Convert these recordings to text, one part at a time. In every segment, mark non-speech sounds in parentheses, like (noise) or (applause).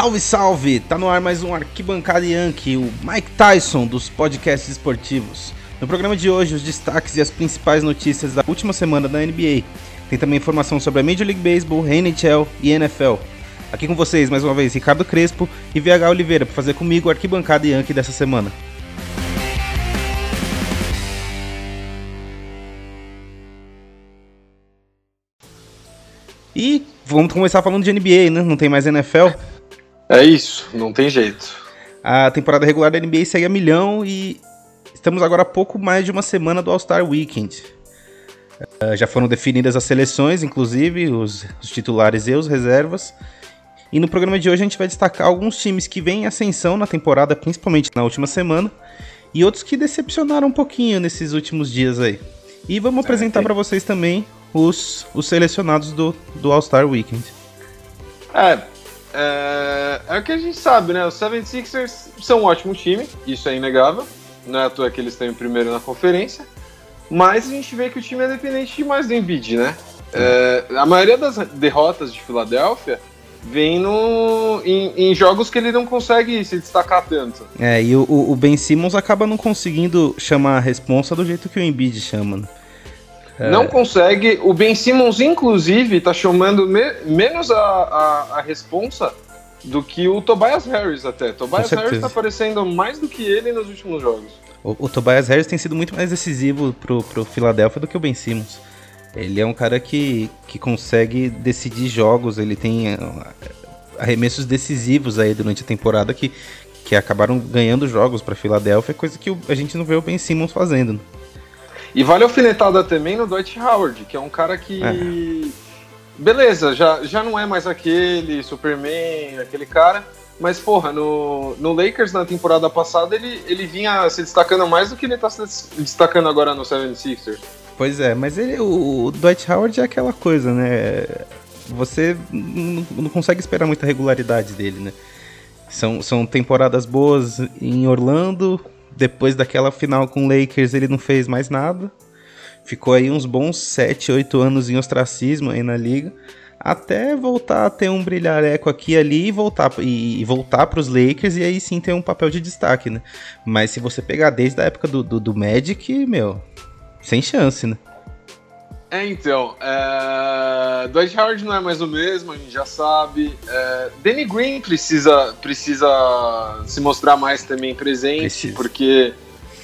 Salve, salve! Tá no ar mais um Arquibancada Yankee, o Mike Tyson dos podcasts esportivos. No programa de hoje, os destaques e as principais notícias da última semana da NBA. Tem também informação sobre a Major League Baseball, NHL e NFL. Aqui com vocês, mais uma vez, Ricardo Crespo e VH Oliveira, para fazer comigo o Arquibancada Yankee dessa semana. E vamos começar falando de NBA, né? Não tem mais NFL. É isso, não tem jeito. A temporada regular da NBA segue a milhão e estamos agora a pouco mais de uma semana do All-Star Weekend. Uh, já foram definidas as seleções, inclusive os, os, titulares e os reservas. E no programa de hoje a gente vai destacar alguns times que vêm em ascensão na temporada, principalmente na última semana, e outros que decepcionaram um pouquinho nesses últimos dias aí. E vamos apresentar para vocês também os, os selecionados do, do All-Star Weekend. É, é, é o que a gente sabe, né? Os 76ers são um ótimo time, isso é inegável. Não é à toa que eles estão em primeiro na conferência. Mas a gente vê que o time é dependente demais do Embiid, né? É, a maioria das derrotas de Filadélfia vem no, em, em, jogos que ele não consegue se destacar tanto. É, e o, o Ben Simmons acaba não conseguindo chamar a responsa do jeito que o Embiid chama, né? É. Não consegue. O Ben Simmons, inclusive, tá chamando me menos a, a, a responsa do que o Tobias Harris até. Tobias Harris tá aparecendo mais do que ele nos últimos jogos. O, o, Tobias Harris tem sido muito mais decisivo pro, pro Philadelphia do que o Ben Simmons. Ele é um cara que, que consegue decidir jogos, ele tem uh, arremessos decisivos aí durante a temporada que, que acabaram ganhando jogos para Philadelphia, coisa que a gente não vê o Ben Simmons fazendo. E vale alfinetada também no Dwight Howard, que é um cara que. É. Beleza, já, já não é mais aquele Superman, aquele cara. Mas, porra, no, no Lakers na temporada passada ele, ele vinha se destacando mais do que ele tá se destacando agora no 76ers. Pois é, mas ele, o, o Dwight Howard é aquela coisa, né? Você não, não consegue esperar muita regularidade dele, né? São, são temporadas boas em Orlando, depois daquela final com o Lakers, ele não fez mais nada. Ficou aí uns bons 7, 8 anos em ostracismo aí na liga. Até voltar a ter um brilhareco aqui e ali e voltar, e, e voltar para os Lakers e aí sim ter um papel de destaque, né? Mas se você pegar desde a época do, do, do Magic, meu, sem chance, né? É, então, é... Dwight Howard não é mais o mesmo, a gente já sabe. É... Danny Green precisa, precisa se mostrar mais também presente, precisa. porque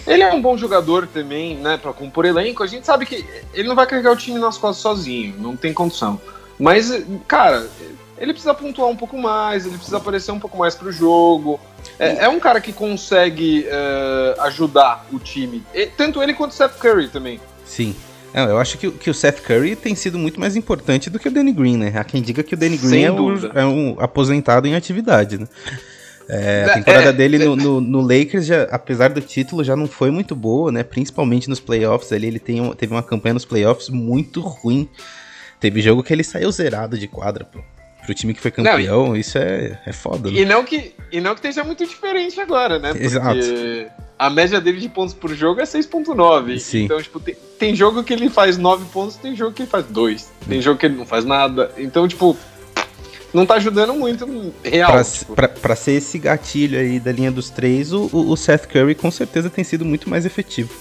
ele é um bom jogador também, né, para compor elenco. A gente sabe que ele não vai carregar o time nas costas sozinho, não tem condição. Mas, cara, ele precisa pontuar um pouco mais, ele precisa aparecer um pouco mais pro jogo. É, é um cara que consegue uh, ajudar o time, tanto ele quanto o Seth Curry também. Sim. Não, eu acho que, que o Seth Curry tem sido muito mais importante do que o Danny Green, né? Há quem diga que o Danny Green é um, é um, aposentado em atividade, né? É, a é, temporada é, dele no, no, no, Lakers, já, apesar do título, já não foi muito boa, né? Principalmente nos playoffs ali, ele tem, teve uma campanha nos playoffs muito ruim. Teve jogo que ele saiu zerado de quadra, pô pro time que foi campeão, não, isso é, é foda. Né? E, não que, e não que esteja muito diferente agora, né? Porque Exato. A média dele de pontos por jogo é 6.9. Então, tipo, tem, tem jogo que ele faz 9 pontos, tem jogo que ele faz 2. Tem jogo que ele não faz nada. Então, tipo, não tá ajudando muito real. Pra, tipo. pra, pra ser esse gatilho aí da linha dos três, o, o Seth Curry com certeza tem sido muito mais efetivo.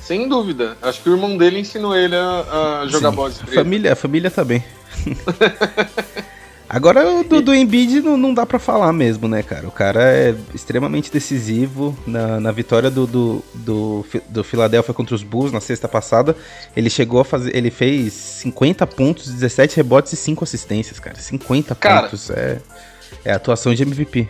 Sem dúvida. Acho que o irmão dele ensinou ele a, a jogar Sim. bola de a família, a família tá bem. (laughs) Agora do, do Embiid não, não dá para falar mesmo, né, cara? O cara é extremamente decisivo na, na vitória do, do, do, do Philadelphia contra os Bulls na sexta passada. Ele chegou a fazer. Ele fez 50 pontos, 17 rebotes e 5 assistências, cara. 50 cara, pontos. É, é atuação de MVP.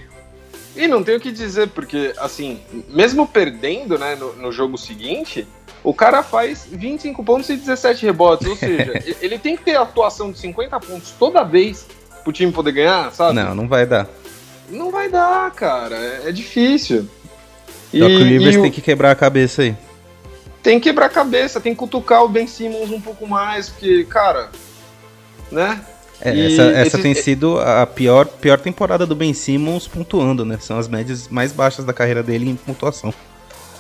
E não tenho o que dizer, porque, assim, mesmo perdendo, né, no, no jogo seguinte, o cara faz 25 pontos e 17 rebotes. Ou (laughs) seja, ele tem que ter atuação de 50 pontos toda vez pro time poder ganhar, sabe? Não, não vai dar. Não vai dar, cara. É, é difícil. E, Doc Rivers e tem o... que quebrar a cabeça aí. Tem que quebrar a cabeça, tem que cutucar o Ben Simmons um pouco mais, porque, cara, né? É, essa, essa tem sido a pior, pior temporada do Ben Simmons pontuando, né? São as médias mais baixas da carreira dele em pontuação.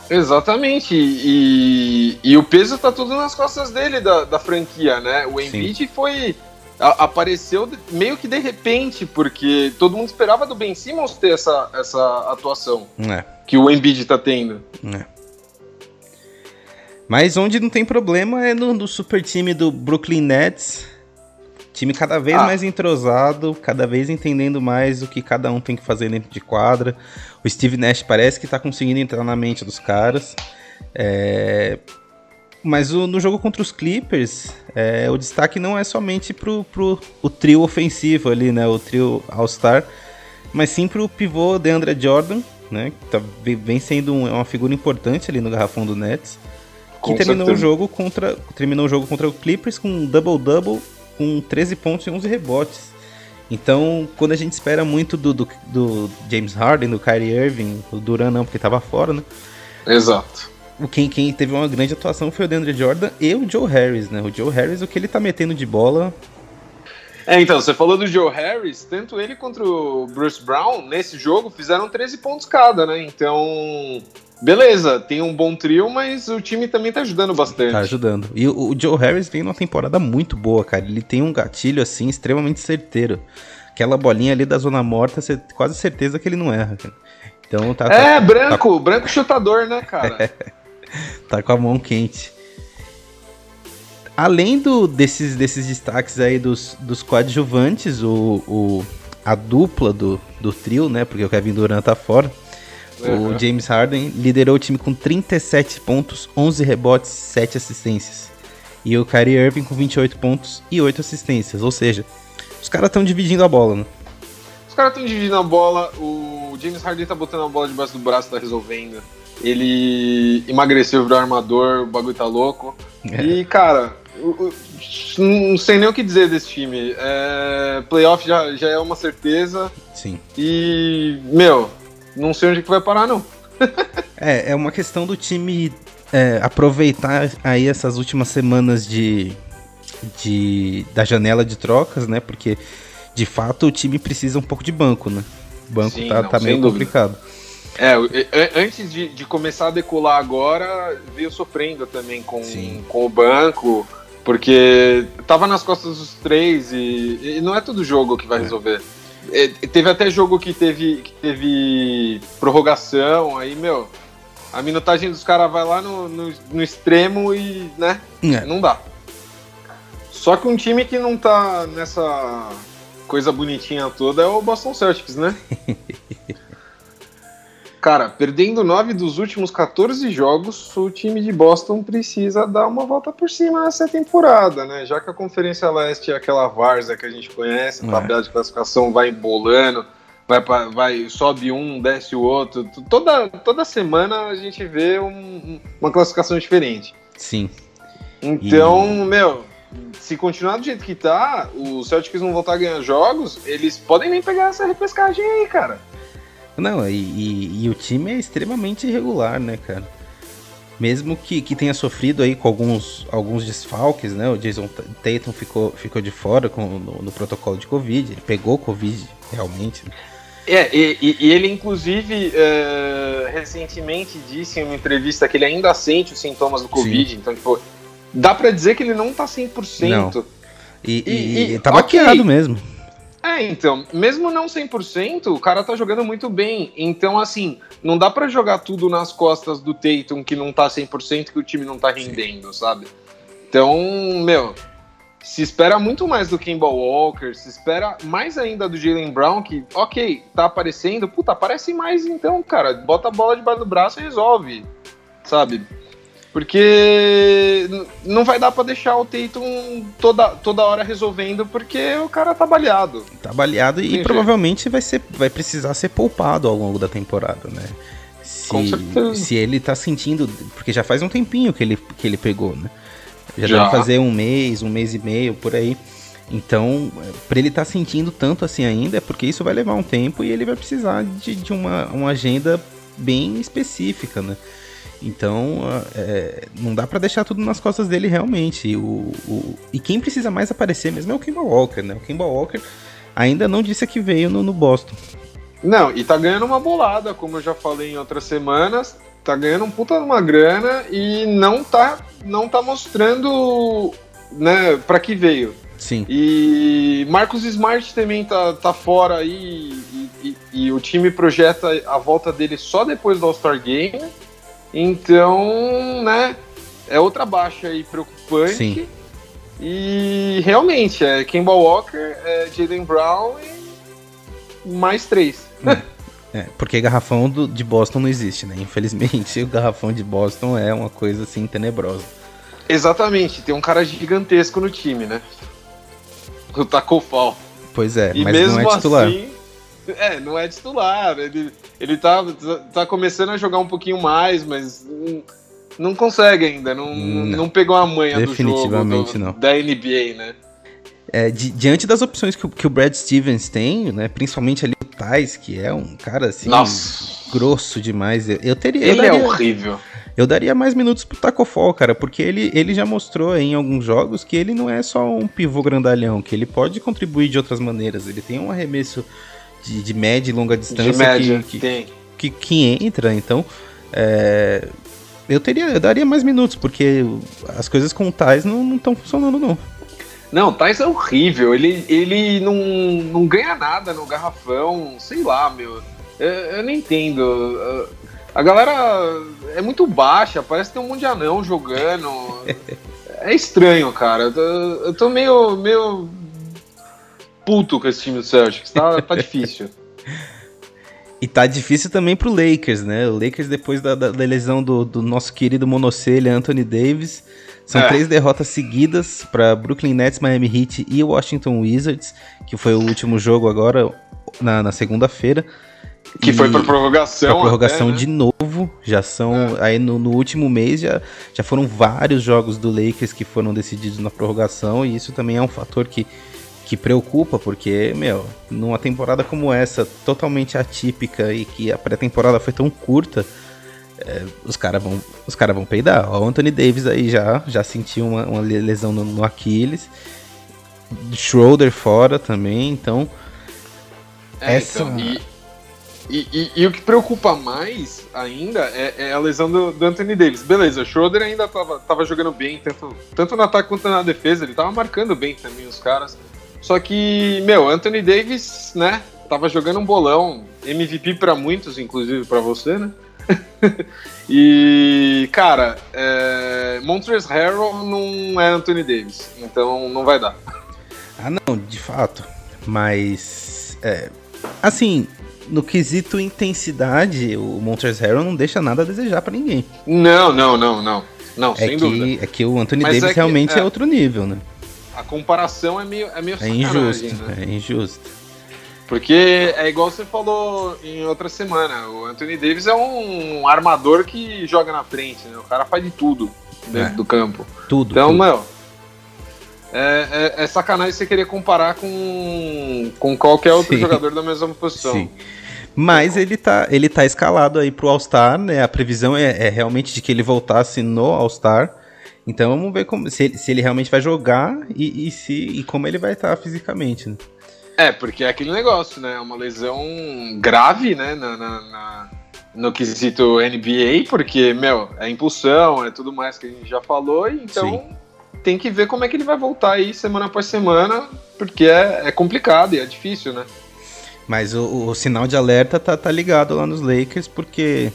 Exatamente, e, e o peso tá tudo nas costas dele, da, da franquia, né? O Embiid foi a, apareceu meio que de repente, porque todo mundo esperava do Ben Simmons ter essa, essa atuação é. que o Embiid tá tendo. É. Mas onde não tem problema é no, no super time do Brooklyn Nets. Time cada vez ah. mais entrosado, cada vez entendendo mais o que cada um tem que fazer dentro de quadra. O Steve Nash parece que tá conseguindo entrar na mente dos caras. É... Mas o, no jogo contra os Clippers, é, o destaque não é somente pro, pro o trio ofensivo ali, né? O trio All-Star, mas sim pro pivô DeAndre Jordan, né? Que tá, vem sendo um, uma figura importante ali no garrafão do Nets. Que terminou o jogo contra terminou o jogo contra o Clippers com um double-double com 13 pontos e 11 rebotes. Então, quando a gente espera muito do, do, do James Harden, do Kyrie Irving, o Duran não, porque tava fora, né? Exato. Quem, quem teve uma grande atuação foi o DeAndre Jordan e o Joe Harris, né? O Joe Harris, o que ele tá metendo de bola. É, então, você falou do Joe Harris, tanto ele quanto o Bruce Brown, nesse jogo, fizeram 13 pontos cada, né? Então, beleza, tem um bom trio, mas o time também tá ajudando bastante. Tá ajudando. E o, o Joe Harris vem numa temporada muito boa, cara. Ele tem um gatilho, assim, extremamente certeiro. Aquela bolinha ali da zona morta, você quase certeza que ele não erra, cara. Então tá. É, tá, branco, tá... branco chutador, né, cara? (laughs) (laughs) tá com a mão quente. Além do, desses, desses destaques aí dos, dos coadjuvantes, o, o, a dupla do, do trio, né? Porque o Kevin Durant tá fora. Uhum. O James Harden liderou o time com 37 pontos, 11 rebotes, 7 assistências. E o Kyrie Irving com 28 pontos e 8 assistências. Ou seja, os caras estão dividindo a bola, né? Os caras estão dividindo a bola, o James Harden tá botando a bola debaixo do braço, tá resolvendo. Ele emagreceu, virou armador, o bagulho tá louco. É. E, cara, não sei nem o que dizer desse time. É, playoff já, já é uma certeza. Sim. E, meu, não sei onde que vai parar, não. (laughs) é, é uma questão do time é, aproveitar aí essas últimas semanas de, de da janela de trocas, né? Porque de fato o time precisa um pouco de banco, né? O banco Sim, tá, não, tá meio dúvida. complicado. É, antes de, de começar a decolar agora, veio sofrendo também com, com o banco, porque tava nas costas dos três e, e não é todo jogo que vai é. resolver. É, teve até jogo que teve, que teve prorrogação, aí, meu, a minutagem dos caras vai lá no, no, no, extremo e, né, é. não dá. Só que um time que não tá nessa coisa bonitinha toda é o Boston Celtics, né? (laughs) Cara, perdendo nove dos últimos 14 jogos, o time de Boston precisa dar uma volta por cima nessa temporada, né? Já que a Conferência Leste é aquela várzea que a gente conhece, a é. tabela de classificação vai embolando, vai, vai sobe um, desce o outro. Toda, toda semana a gente vê um, uma classificação diferente. Sim. Então, e... meu, se continuar do jeito que tá, os Celtics vão voltar a ganhar jogos, eles podem nem pegar essa repescagem aí, cara. Não, e, e, e, o time é extremamente irregular, né, cara? Mesmo que, que tenha sofrido aí com alguns, alguns desfalques, né? O Jason Tatum ficou, ficou de fora com, no, no protocolo de Covid, ele pegou Covid realmente. Né? É, e, e, ele inclusive uh, recentemente disse em uma entrevista que ele ainda sente os sintomas do Covid, Sim. então, tipo, dá para dizer que ele não tá 100%. Não. E, e, e tá okay. maquiado mesmo. É, então, mesmo não 100%, o cara tá jogando muito bem. Então, assim, não dá para jogar tudo nas costas do Tatum que não tá 100%, que o time não tá rendendo, Sim. sabe? Então, meu, se espera muito mais do Kimball Walker, se espera mais ainda do Jalen Brown, que, ok, tá aparecendo, puta, aparece mais então, cara. Bota a bola debaixo do braço e resolve, sabe? Porque não vai dar para deixar o Tatum toda, toda hora resolvendo, porque o cara tá baleado. Tá baleado e provavelmente vai, ser, vai precisar ser poupado ao longo da temporada, né? Se, Com certeza. se ele tá sentindo. Porque já faz um tempinho que ele, que ele pegou, né? Já, já. deve fazer um mês, um mês e meio por aí. Então, para ele estar tá sentindo tanto assim ainda, é porque isso vai levar um tempo e ele vai precisar de, de uma, uma agenda bem específica, né? Então, é, não dá para deixar tudo nas costas dele realmente. O, o, e quem precisa mais aparecer mesmo é o Kimball Walker, né? O Kimball Walker ainda não disse que veio no, no Boston. Não, e tá ganhando uma bolada, como eu já falei em outras semanas. Tá ganhando um puta de uma grana e não tá, não tá mostrando né, para que veio. Sim. E Marcos Smart também tá, tá fora aí e, e, e o time projeta a volta dele só depois do All-Star Game. Então, né, é outra baixa aí preocupante. Sim. E realmente, é Kemba Walker, é Jaden Brown e mais três. É, porque garrafão do, de Boston não existe, né? Infelizmente, (laughs) o garrafão de Boston é uma coisa assim tenebrosa. Exatamente, tem um cara gigantesco no time, né? O Taco Fall. Pois é, e mas mesmo não é titular. Assim, (laughs) é, não é titular. Ele, ele tá, tá começando a jogar um pouquinho mais, mas não, não consegue ainda. Não, não, não pegou a manha do jogo do, não. da NBA, né? É, di, diante das opções que, que, o Brad Stevens tem, né, principalmente ali o Tais, que é um cara assim Nossa. grosso demais, eu, eu teria. Ele eu é daria, é horrível. Eu daria mais minutos pro Taco Fall, cara, porque ele, ele já mostrou em alguns jogos que ele não é só um pivô grandalhão, que ele pode contribuir de outras maneiras. Ele tem um arremesso de, de média e longa distância média, que, que, que, que, entra, então. É, eu teria, eu daria mais minutos, porque as coisas com o Tais não estão funcionando, não. Não, o Tais é horrível. Ele, ele não, não ganha nada no garrafão, sei lá, meu. Eu, eu não entendo. A galera é muito baixa, parece que tem um monte de anão jogando. (laughs) é estranho, cara. Eu tô, eu tô meio, meio puto com esse time do Celtics. Tá, tá (laughs) difícil. E tá difícil também pro Lakers, né? O Lakers, depois da, da, da lesão do, do, nosso querido monocelha Anthony Davis, são é. três derrotas seguidas para Brooklyn Nets, Miami Heat e Washington Wizards, que foi o último jogo agora na, na segunda-feira. Que e foi pra prorrogação. Pra prorrogação até, né? de novo. Já são. É. Aí no, no, último mês já, já foram vários jogos do Lakers que foram decididos na prorrogação. E isso também é um fator que que preocupa, porque, meu, numa temporada como essa, totalmente atípica e que a pré-temporada foi tão curta, é, os caras vão, os cara vão peidar. O Anthony Davis aí já, já sentiu uma, uma lesão no, no Aquiles, Schroeder fora também, então. É, essa... Então, e, e, e, e, o que preocupa mais ainda é, é a lesão do, do, Anthony Davis. Beleza, o Schroeder ainda tava, tava jogando bem, tanto, tanto no ataque quanto na defesa, ele tava marcando bem também os caras. Só que, meu, Anthony Davis, né, tava jogando um bolão, MVP para muitos, inclusive para você, né? (laughs) e, cara, é, Montrezl Harrell não é Anthony Davis, então não vai dar. Ah, não, de fato. Mas, é, assim, no quesito intensidade, o Montrezl Harrell não deixa nada a desejar para ninguém. Não, não, não, não. Não, é sem que, dúvida. É que o Anthony Mas Davis é realmente é, é outro nível, né? A comparação é meio, é meio É injusto, né? é injusto. Porque é igual você falou em outra semana, o Anthony Davis é um armador que joga na frente, né? O cara faz de tudo dentro é. do campo. Tudo. Então, tudo. meu, é, é, é, sacanagem você querer comparar com, com qualquer outro Sim. jogador da mesma posição. Sim. Mas ele tá, ele tá escalado aí pro All-Star, né? A previsão é, é, realmente de que ele voltasse no All-Star. Então vamos ver como, se, ele, se ele realmente vai jogar e, e, se, e como ele vai estar fisicamente. Né? É, porque é aquele negócio, né? Uma lesão grave, né? Na, na, na, no quesito NBA, porque, meu, é impulsão, é tudo mais que a gente já falou, então Sim. tem que ver como é que ele vai voltar aí semana após semana, porque é, é complicado e é difícil, né? Mas o, o sinal de alerta tá, tá ligado lá nos Lakers, porque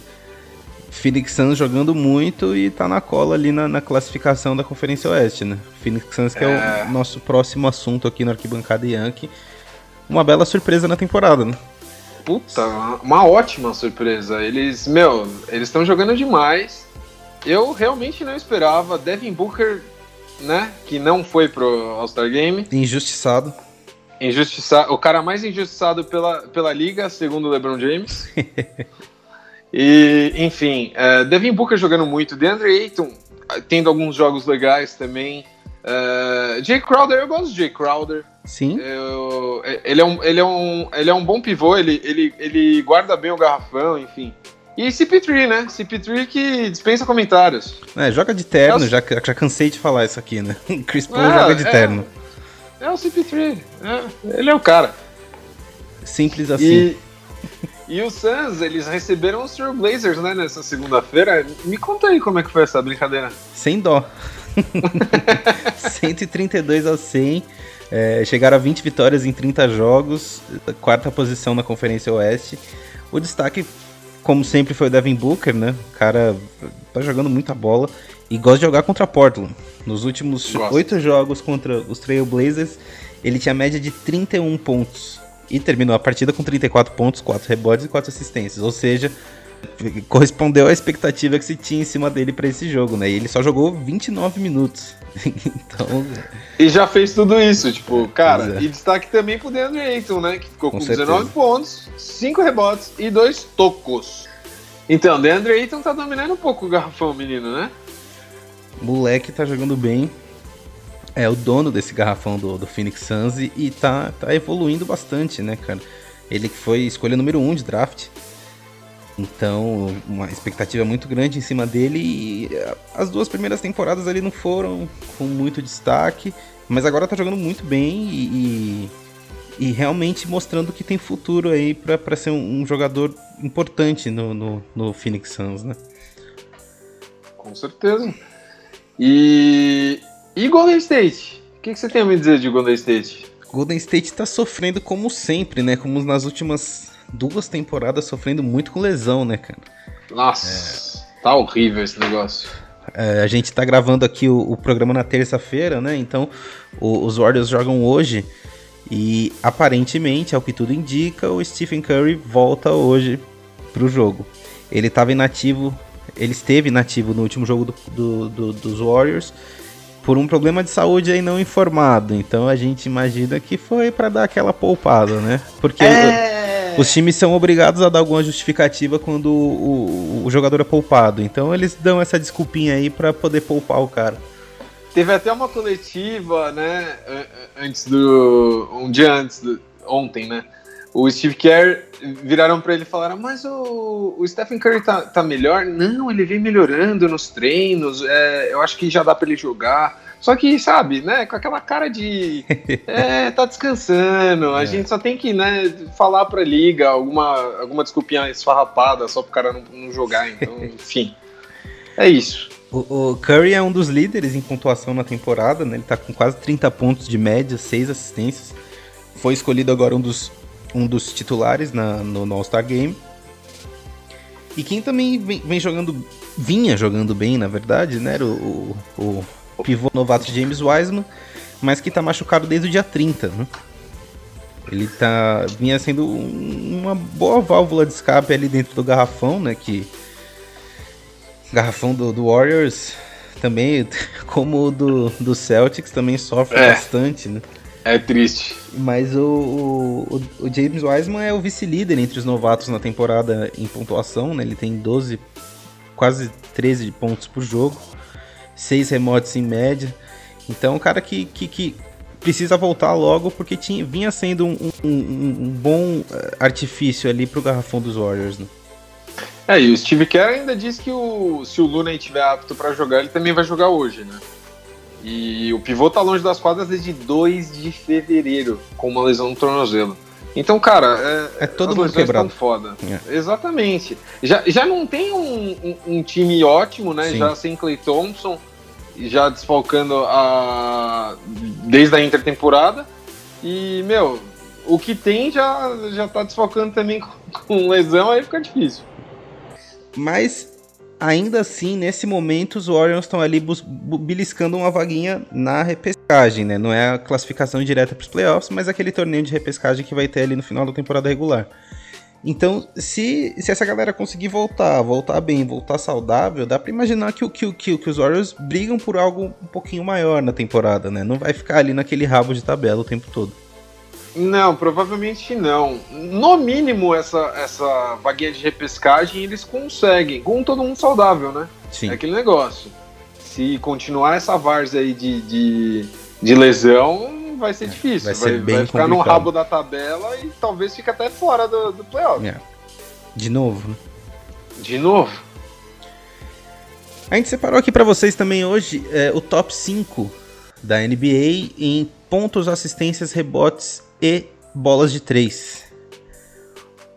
Phoenix Suns jogando muito e tá na cola ali na, na classificação da Conferência Oeste, né? Phoenix Suns que é. é. o nosso próximo assunto aqui no Arquibancada Yankee. Uma bela surpresa na temporada, né? Puta, uma ótima surpresa. Eles, meu, eles estão jogando demais. Eu realmente não esperava. Devin Booker, né, que não foi pro All-Star Game. Injustiçado. Injustiçado. O cara mais injustiçado pela, pela liga, segundo o LeBron James. (laughs) E, enfim, uh, Devin Booker jogando muito, DeAndre Ayton uh, tendo alguns jogos legais também. Uh, Jay Crowder, eu gosto de Jay Crowder. Sim. Eu, ele, é um, ele, é um, ele é um bom pivô, ele, ele, ele guarda bem o garrafão, enfim. E CP3, né? CP3 que dispensa comentários. É, joga de terno, é o... já, já cansei de falar isso aqui, né? (laughs) Chris Paul é, joga de é, terno. É o CP3, é, ele é o cara. Simples assim. E, e os Suns, eles receberam os Blazers, né, nessa segunda-feira. Me conta aí como é que foi essa brincadeira. Sem dó. (laughs) 132 a 100. É, chegaram a 20 vitórias em 30 jogos, quarta posição na Conferência Oeste. O destaque, como sempre, foi o Devin Booker, né? O cara tá jogando muita bola e gosta de jogar contra Portland. Nos últimos oito jogos contra os Trail Blazers, ele tinha média de 31 pontos. E terminou a partida com 34 pontos, 4 rebotes e 4 assistências. Ou seja, correspondeu à expectativa que se tinha em cima dele para esse jogo, né? E ele só jogou 29 minutos. (laughs) então. E já fez tudo isso, tipo, cara. É. E destaque também pro DeAndre Ayton, né? Que ficou com, com 19 pontos, 5 rebotes e 2 tocos. Então, DeAndre Ayton tá dominando um pouco o garrafão, menino, né? Moleque tá jogando bem. É o dono desse garrafão do, do Phoenix Suns e, tá, tá evoluindo bastante, né, cara? Ele que foi escolha número 1 um de draft. Então, uma expectativa muito grande em cima dele. E as duas primeiras temporadas ali não foram com muito destaque, mas agora tá jogando muito bem e, e, e realmente mostrando que tem futuro aí para ser um, um, jogador importante no, no, no, Phoenix Suns, né? Com certeza. E, e Golden State? O que, que você tem a me dizer de Golden State? Golden State tá sofrendo como sempre, né? Como nas últimas duas temporadas sofrendo muito com lesão, né, cara? Nossa, é... tá horrível esse negócio. É, a gente tá gravando aqui o, o programa na terça-feira, né? Então o, os Warriors jogam hoje e aparentemente, ao que tudo indica, o Stephen Curry volta hoje pro jogo. Ele estava inativo, ele esteve inativo no último jogo do, do, do, dos Warriors por um problema de saúde aí não informado. Então a gente imagina que foi para dar aquela poupada, né? Porque é... Os times são obrigados a dar alguma justificativa quando o, o, o jogador é poupado. Então eles dão essa desculpinha aí para poder poupar o cara. Teve até uma coletiva, né? Antes do. Um dia antes, do, ontem, né? O Steve Kerr viraram para ele e falaram: Mas o, o Stephen Curry tá, tá melhor? Não, ele vem melhorando nos treinos. É, eu acho que já dá para ele jogar. Só que, sabe, né, com aquela cara de. (laughs) É, tá descansando. A é. gente só tem que, né, falar pra liga alguma, alguma desculpinha esfarrapada só pro cara não, não jogar. Então, (laughs) enfim. É isso. O, o, Curry é um dos líderes em pontuação na temporada, né? Ele tá com quase 30 pontos de média, 6 assistências. Foi escolhido agora um dos, um dos titulares na, no, no All-Star Game. E quem também vem, vem, jogando, vinha jogando bem, na verdade, né? Era o, o, pivô novato James Wiseman, mas que tá machucado desde o dia 30, né? Ele tá vinha sendo uma boa válvula de escape ali dentro do garrafão, né, que garrafão do, do Warriors também, (laughs) como o do, do Celtics, também sofre é. bastante, né? É triste. Mas o, o, o James Wiseman é o vice-líder entre os novatos na temporada em pontuação, né? Ele tem 12, quase 13 pontos por jogo seis remotes em média. Então, um cara que, que, que precisa voltar logo porque tinha, vinha sendo um, um, um bom eh, artifício ali pro garrafão dos Warriors. Né? É, e o Steve Kerr ainda disse que o, se o Luna estiver apto para jogar, ele também vai jogar hoje, né? E o pivô tá longe das quadras desde 2 de fevereiro, com uma lesão no tornozelo. Então, cara, é, é todo mundo quebrado. foda. É. Exatamente. Já, já não tem um, um, um time ótimo, né? Sim. Já sem Clay Thompson, já desfalcando a desde a intertemporada. E, meu, o que tem já, já tá desfalcando também (laughs) com, com lesão, aí fica difícil. Mas ainda assim, nesse momento, os Warriors estão ali beliscando uma vaguinha na repescagem, né? Não é a classificação direta para os playoffs, mas aquele torneio de repescagem que vai ter ali no final da temporada regular. Então, se, se essa galera conseguir voltar, voltar bem, voltar saudável, dá para imaginar que, que, que, que os Warriors brigam por algo um pouquinho maior na temporada, né? Não vai ficar ali naquele rabo de tabela o tempo todo. Não, provavelmente não. No mínimo, essa, essa vaguinha de repescagem eles conseguem, com todo mundo saudável, né? Sim. É aquele negócio. Se continuar essa várzea aí de, de, de lesão, vai ser é, difícil. Vai, ser vai, vai ficar complicado. no rabo da tabela e talvez fique até fora do, do playoff. É. De novo, né? De novo. A gente separou aqui para vocês também hoje é, o top 5 da NBA em pontos, assistências, rebotes e bolas de três.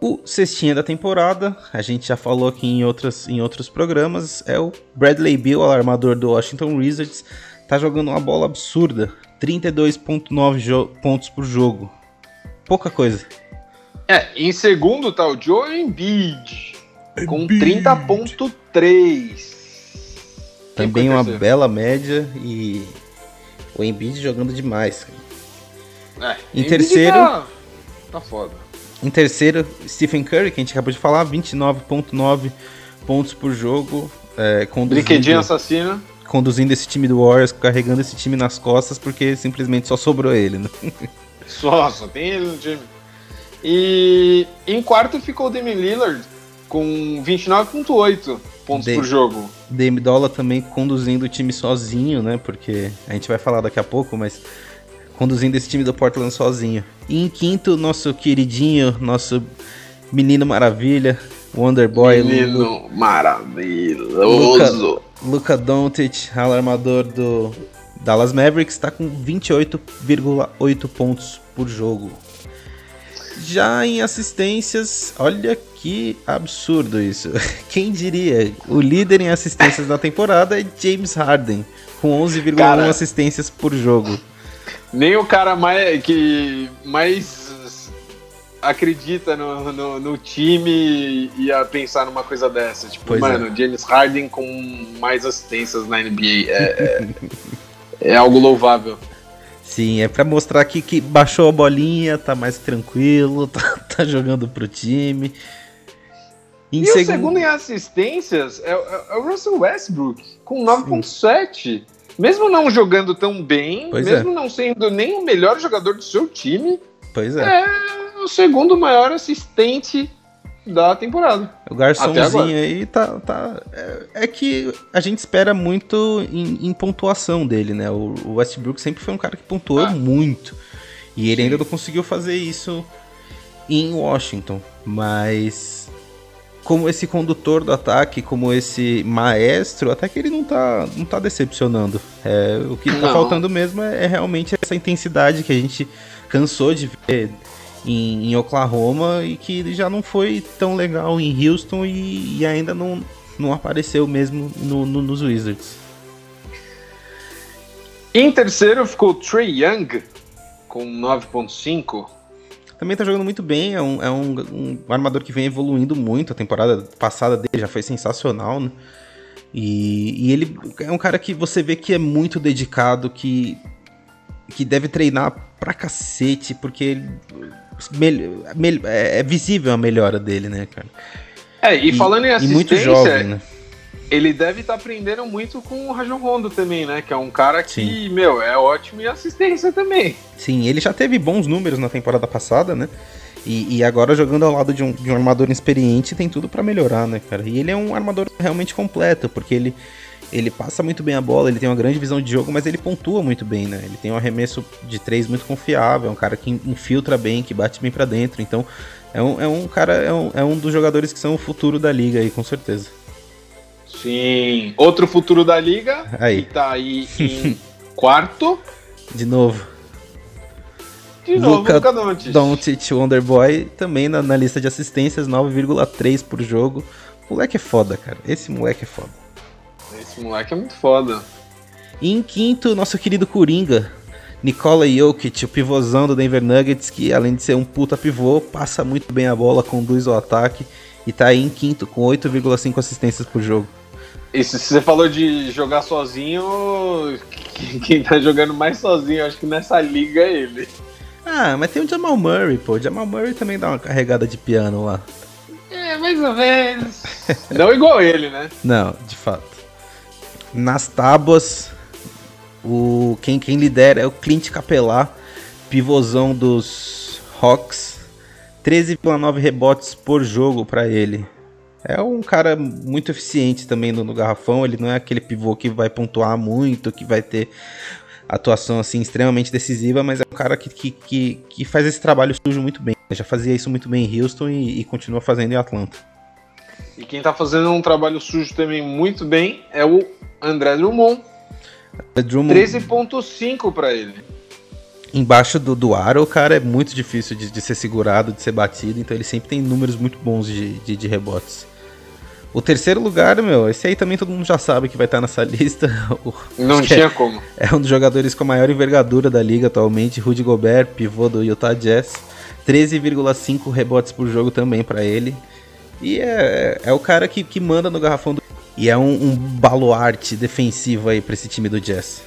O cestinha da temporada, a gente já falou aqui em, outras, em outros programas, é o Bradley Beal, alarmador do Washington Wizards. Tá jogando uma bola absurda, 32.9 pontos por jogo. Pouca coisa. É, em segundo tá o Joe Embiid, com 30.3. Também uma bela média e o Embiid jogando demais. É, em terceiro... Tá, tá foda. Em terceiro, Stephen Curry, que a gente acabou de falar, 29.9 pontos por jogo. É, Brinquedinho assassino. Conduzindo esse time do Warriors, carregando esse time nas costas, porque simplesmente só sobrou ele, né? (laughs) Só, só tem ele no time. E em quarto ficou o Damian Lillard, com 29.8 pontos Dame, por jogo. Dame Dolla também conduzindo o time sozinho, né? Porque a gente vai falar daqui a pouco, mas conduzindo esse time do Portland sozinho. E em quinto, nosso queridinho, nosso menino maravilha, Wonder Boy. Menino Lu... maravilhoso. Luca, Luca Doncic, alarmador do Dallas Mavericks, está com 28,8 pontos por jogo. Já em assistências, olha que absurdo isso. (laughs) Quem diria? O líder em assistências da temporada é James Harden, com 11,1 assistências por jogo. Nem o cara mais que mais acredita no, no, no, time ia pensar numa coisa dessa. Tipo, pois mano, é. James Harden com mais assistências na NBA. É, é, (laughs) é algo louvável. Sim, é para mostrar aqui que baixou a bolinha, tá mais tranquilo, (laughs) tá, tá jogando pro time. Em e seg... o segundo em assistências é, é, é o Russell Westbrook, com 9.7. Mesmo não jogando tão bem, pois mesmo é. não sendo nem o melhor jogador do seu time, pois é. é o segundo maior assistente da temporada. O garçomzinho aí tá. tá é, é, que a gente espera muito em, em pontuação dele, né? O, o, Westbrook sempre foi um cara que pontuou ah. muito. E ele Sim. ainda não conseguiu fazer isso em Washington. Mas como esse condutor do ataque, como esse maestro, até que ele não tá, não tá decepcionando. É, o que tá faltando mesmo é, é, realmente essa intensidade que a gente cansou de ver em, em Oklahoma e que já não foi tão legal em Houston e, e ainda não, não apareceu mesmo no, no, nos Wizards. Em terceiro ficou Trey Young com 9.5 também tá jogando muito bem, é um, é um, um armador que vem evoluindo muito. A temporada passada dele já foi sensacional, né? E, e, ele é um cara que você vê que é muito dedicado, que, que deve treinar pra cacete, porque ele, é, é visível a melhora dele, né, cara? É, e, e falando em assistência, e muito jovem, né? Ele deve estar tá aprendendo muito com o Rajon Rondo também, né? Que é um cara que, Sim. meu, é ótimo em assistência também. Sim, ele já teve bons números na temporada passada, né? E, e agora jogando ao lado de um, de um armador experiente tem tudo para melhorar, né, cara? E ele é um armador realmente completo, porque ele, ele passa muito bem a bola, ele tem uma grande visão de jogo, mas ele pontua muito bem, né? Ele tem um arremesso de três muito confiável, é um cara que infiltra bem, que bate bem para dentro. Então, é um, é um cara, é um, é um dos jogadores que são o futuro da liga aí, com certeza. Sim. Outro futuro da liga. Aí. Que tá aí em (laughs) quarto. De novo. De novo, Luca, Luca Doncic. Doncic, Wonderboy, também na, na, lista de assistências, 9,3 por jogo. Moleque é foda, cara. Esse moleque é foda. Esse moleque é muito foda. E em quinto, nosso querido Coringa, Nikola Jokic, o pivôzão do Denver Nuggets, que além de ser um puta pivô, passa muito bem a bola, conduz o ataque e tá aí em quinto com 8,5 assistências por jogo. Isso, se você falou de jogar sozinho, (laughs) quem tá jogando mais sozinho, acho que nessa liga é ele. Ah, mas tem o Jamal Murray, pô. O Jamal Murray também dá uma carregada de piano lá. É, mais ou menos. (laughs) Não igual ele, né? Não, de fato. Nas tábuas, o quem, quem lidera é o Clint Capelar, pivôzão dos Hawks. 13,9 rebotes por jogo para ele. É um cara muito eficiente também no, no, garrafão. Ele não é aquele pivô que vai pontuar muito, que vai ter atuação assim extremamente decisiva, mas é um cara que, que, que, que faz esse trabalho sujo muito bem. Já fazia isso muito bem em Houston e, e continua fazendo em Atlanta. E quem tá fazendo um trabalho sujo também muito bem é o André Drummond. Drummond... 13.5 para ele. Embaixo do, do aro, o cara é muito difícil de, de, ser segurado, de ser batido, então ele sempre tem números muito bons de, de, de, rebotes. O terceiro lugar, meu, esse aí também todo mundo já sabe que vai estar nessa (laughs) lista. Não (laughs) tinha é, como. É um dos jogadores com a maior envergadura da liga atualmente, Rudy Gobert, pivô do Utah Jazz. 13,5 rebotes por jogo também para ele. E é, é o cara que, que manda no garrafão do. E é um, um baluarte defensivo aí pra esse time do Jazz.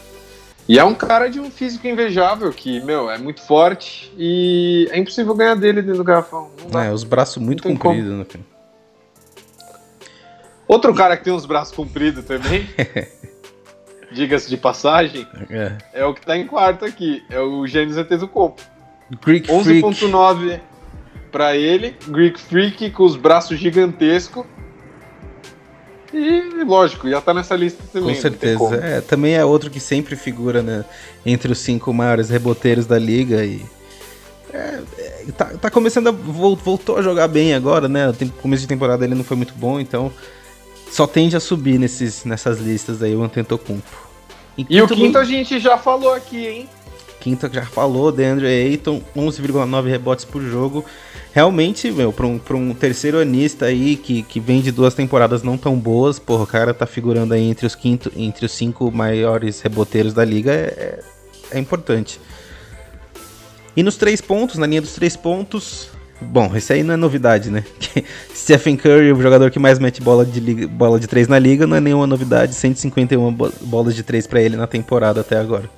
E é um cara de um físico invejável que, meu, é muito forte e é impossível ganhar dele dentro do garrafão. É, os braços muito compridos, né, Outro cara que tem uns braços compridos também, (laughs) diga-se de passagem, é. é. o que tá em quarto aqui. É o Gênesis Antetokounmpo. Greek 11.9 para ele, Greek Freak com os braços gigantescos e, lógico, já tá nessa lista também. Com certeza. É, também é outro que sempre figura né, entre os cinco maiores reboteiros da liga e. É, é, tá, tá, começando a. Voltou a jogar bem agora, né? O começo de temporada ele não foi muito bom, então. Só tende a subir nesses, nessas listas aí o Antetokounmpo. E o quinto a gente já falou aqui, hein? Quinto já falou, DeAndre Ayton, 11,9 rebotes por jogo realmente, meu, pra um, pra um terceiro anista aí que, que vem de duas temporadas não tão boas, porra, o cara tá figurando aí entre os, quinto, entre os cinco maiores reboteiros da liga, é, é, é importante. E nos três pontos, na linha dos três pontos, Bom, esse aí não é novidade, né? (laughs) Stephen Curry, o jogador que mais mete bola de, liga, bola de três na liga, não é nenhuma novidade. 151 bolas de três para ele na temporada até agora.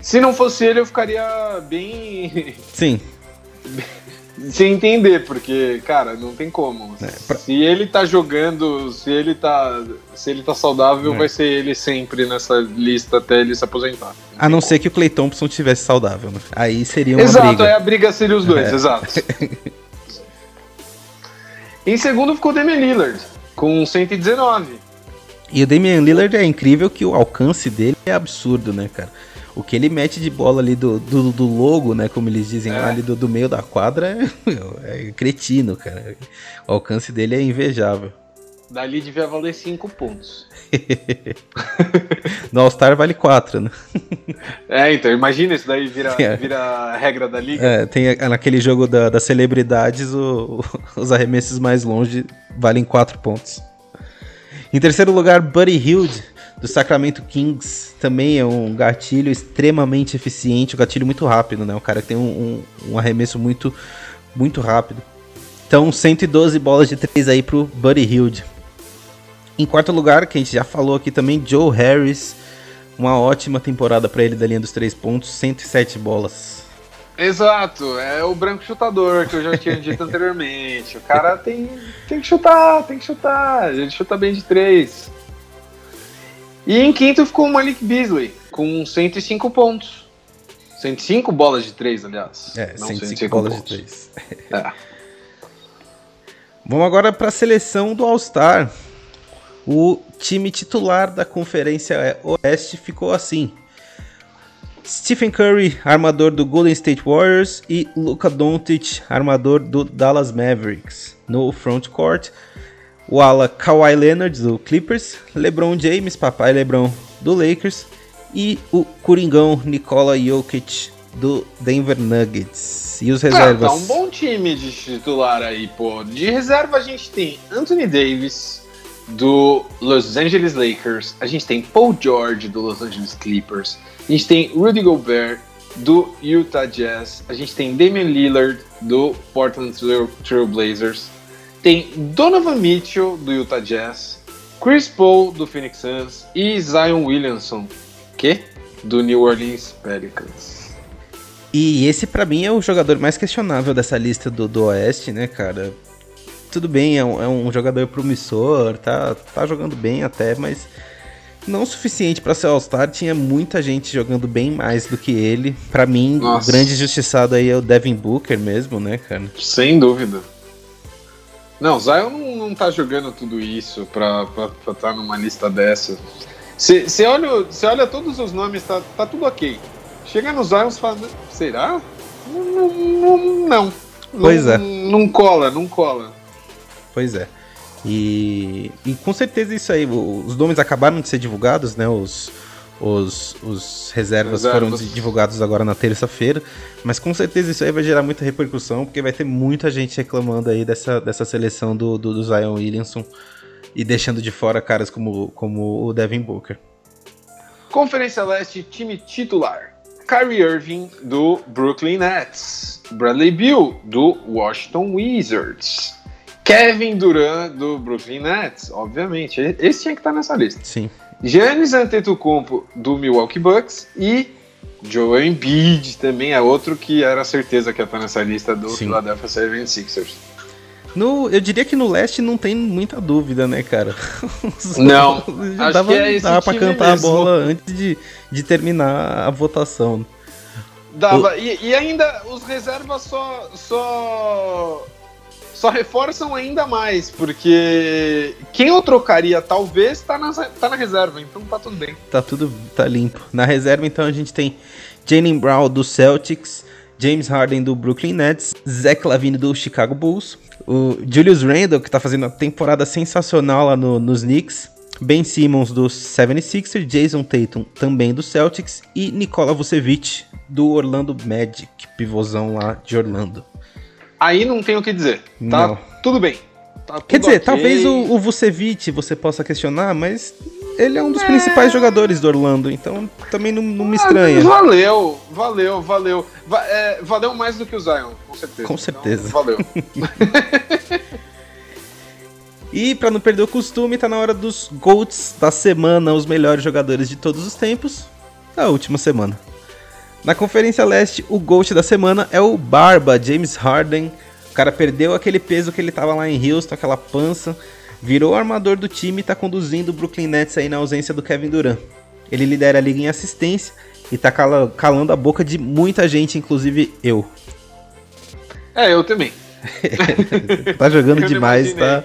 Se não fosse ele, eu ficaria bem. Sim. (laughs) sem entender, porque, cara, não tem como. É, pra... Se ele tá jogando, se ele tá, se ele tá saudável, é. vai ser ele sempre nessa lista até ele se aposentar. Não a não como. ser que o Clay Thompson estivesse saudável, né? Aí seria uma exato, briga. Exato, é a briga seria os dois, é. exato. (laughs) em segundo ficou o Damian Lillard, com 119. E o Damian Lillard é incrível que o alcance dele é absurdo, né, cara? O que ele mete de bola ali do, do, do logo, né? Como eles dizem é. lá ali do, do, meio da quadra (laughs) é, é, cretino, cara. O alcance dele é invejável. Dali devia valer 5 pontos. (laughs) no All-Star vale 4, né? É, então, imagina isso daí vira, (laughs) é. vira regra da liga. É, tem naquele jogo da, das celebridades, o, o, os arremessos mais longe valem 4 pontos. Em terceiro lugar, Buddy Hilde do Sacramento Kings também é um gatilho extremamente eficiente, um gatilho muito rápido, né? Um cara tem um, um, um arremesso muito, muito rápido. Então, 112 bolas de 3 aí pro Buddy Hilde. Em quarto lugar, que a gente já falou aqui também, Joe Harris. Uma ótima temporada para ele da linha dos três pontos, 107 bolas. Exato, é o branco chutador que eu já tinha dito anteriormente. O cara tem, tem que chutar, tem que chutar. Ele chuta bem de três. E em quinto ficou o Malik Beasley, com 105 pontos. 105 bolas de 3, aliás. É, Não 105, 105 bolas pontos. de 3. É. (laughs) Vamos agora para a seleção do All-Star. O time titular da Conferência Oeste ficou assim: Stephen Curry, armador do Golden State Warriors, e Luka Doncic, armador do Dallas Mavericks. No front court, o ala Kawhi Leonard do Clippers, LeBron James, papai LeBron do Lakers e o Coringão Nikola Jokic do Denver Nuggets. E os reservas? Ah, tá um bom time de titular aí, pô. De reserva a gente tem Anthony Davis do Los Angeles Lakers, a gente tem Paul George do Los Angeles Clippers, a gente tem Rudy Gobert do Utah Jazz, a gente tem Damian Lillard do Portland Trail Blazers, tem Donovan Mitchell, do Utah Jazz, Chris Paul, do Phoenix Suns e Zion Williamson, que? Do New Orleans Pelicans. E esse para mim é o jogador mais questionável dessa lista do, do Oeste, né, cara? Tudo bem, é um, é um jogador promissor, tá, tá jogando bem até, mas não o suficiente para ser All-Star. Tinha muita gente jogando bem mais do que ele. Para mim, Nossa. o grande justiçado aí é o Devin Booker mesmo, né, cara? Sem dúvida. Não, Zion não, não tá jogando tudo isso pra estar tá numa lista dessa. Você olha, olha todos os nomes, tá, tá tudo ok. Chega no Zion e fala, será? Não, não, não. Pois é. Não cola, não cola. Pois é. E, e com certeza isso aí, os nomes acabaram de ser divulgados, né? Os, os, os reservas, reservas, foram divulgados agora na terça-feira. Mas com certeza isso aí vai gerar muita repercussão, porque vai ter muita gente reclamando aí dessa, dessa seleção do, do, do Zion Williamson e deixando de fora caras como, como o Devin Booker. Conferência Leste, time titular. Kyrie Irving, do Brooklyn Nets. Bradley Beal, do Washington Wizards. Kevin Durant, do Brooklyn Nets, obviamente. Esse tinha que estar nessa lista. Sim. Giannis Antetokounmpo do Milwaukee Bucks e Joel Embiid também é outro que era certeza que ia estar nessa lista do Sim. Philadelphia 76ers. No, eu diria que no leste não tem muita dúvida, né, cara? (laughs) Não. Já dava, que é dava pra cantar mesmo. a bola antes de, de terminar a votação. Dava. O... E, e, ainda os reservas só, só só reforçam ainda mais, porque quem eu trocaria talvez tá na, tá na reserva, então tá tudo bem. Tá tudo tá limpo. Na reserva, então, a gente tem Jalen Brown do Celtics, James Harden do Brooklyn Nets, Zach Lavine do Chicago Bulls, o Julius Randle, que tá fazendo uma temporada sensacional lá no, nos Knicks, Ben Simmons do 76ers, Jason Tatum também do Celtics e Nikola Vucevic do Orlando Magic, pivôzão lá de Orlando aí não tem o que dizer. Tá não. tudo bem. Tá tudo Quer dizer, okay. talvez o, o Vucevic você possa questionar, mas ele é um dos é... principais jogadores do Orlando, então também não, não me estranha. Ah, valeu, valeu, valeu. Va é, valeu mais do que o Zion, com certeza. Com certeza. Então, valeu. (laughs) e para não perder o costume, tá na hora dos GOATs da semana, os melhores jogadores de todos os tempos, da última semana. Na Conferência Leste, o GOAT da semana é o Barba, James Harden. O cara perdeu aquele peso que ele tava lá em Houston, aquela pança, virou o armador do time e tá conduzindo o Brooklyn Nets aí na ausência do Kevin Durant. Ele lidera a liga em assistência e tá calando a boca de muita gente, inclusive eu. É, eu também. (laughs) tá jogando (laughs) demais, tá,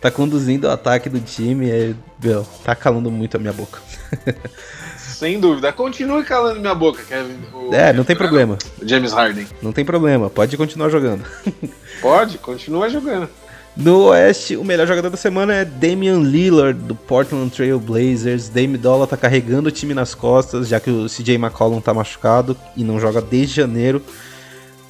tá conduzindo o ataque do time, é, meu, tá calando muito a minha boca. (laughs) sem dúvida. Continue calando minha boca, Kevin. O, é, não tem problema. James Harden. Não tem problema, pode continuar jogando. (laughs) pode, continua jogando. No Oeste, o melhor jogador da semana é Damian Lillard, do Portland Trail Blazers. Dame Dollar tá carregando o time nas costas, já que o CJ McCollum tá machucado e não joga desde janeiro.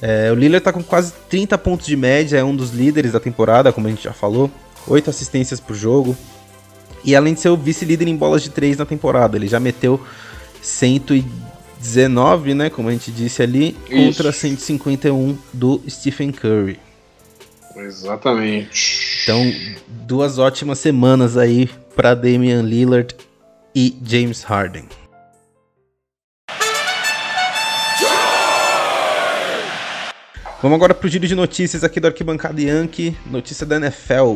É, o Lillard tá com quase 30 pontos de média, é um dos líderes da temporada, como a gente já falou. 8 assistências por jogo, e além de ser o vice-líder em bolas de três na temporada, ele já meteu 119, né, como a gente disse ali, Isso. contra 151 do Stephen Curry. Exatamente. Então, duas ótimas semanas aí para Damian Lillard e James Harden. Vamos agora pro giro de notícias aqui do Arquibancada Yankee, notícia da NFL.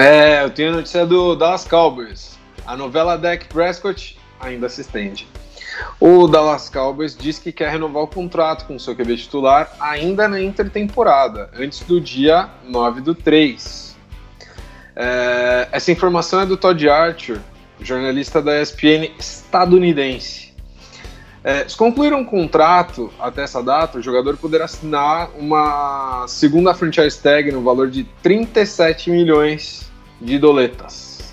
É, eu tenho a notícia do Dallas Cowboys. A novela Dak Prescott ainda se estende. O Dallas Cowboys diz que quer renovar o contrato com o seu QB titular ainda na intertemporada, antes do dia 9 do 3. É, essa informação é do Todd Archer, jornalista da ESPN estadunidense. É, se concluir um contrato até essa data, o jogador poderá assinar uma segunda franchise tag no valor de 37 milhões de doletas.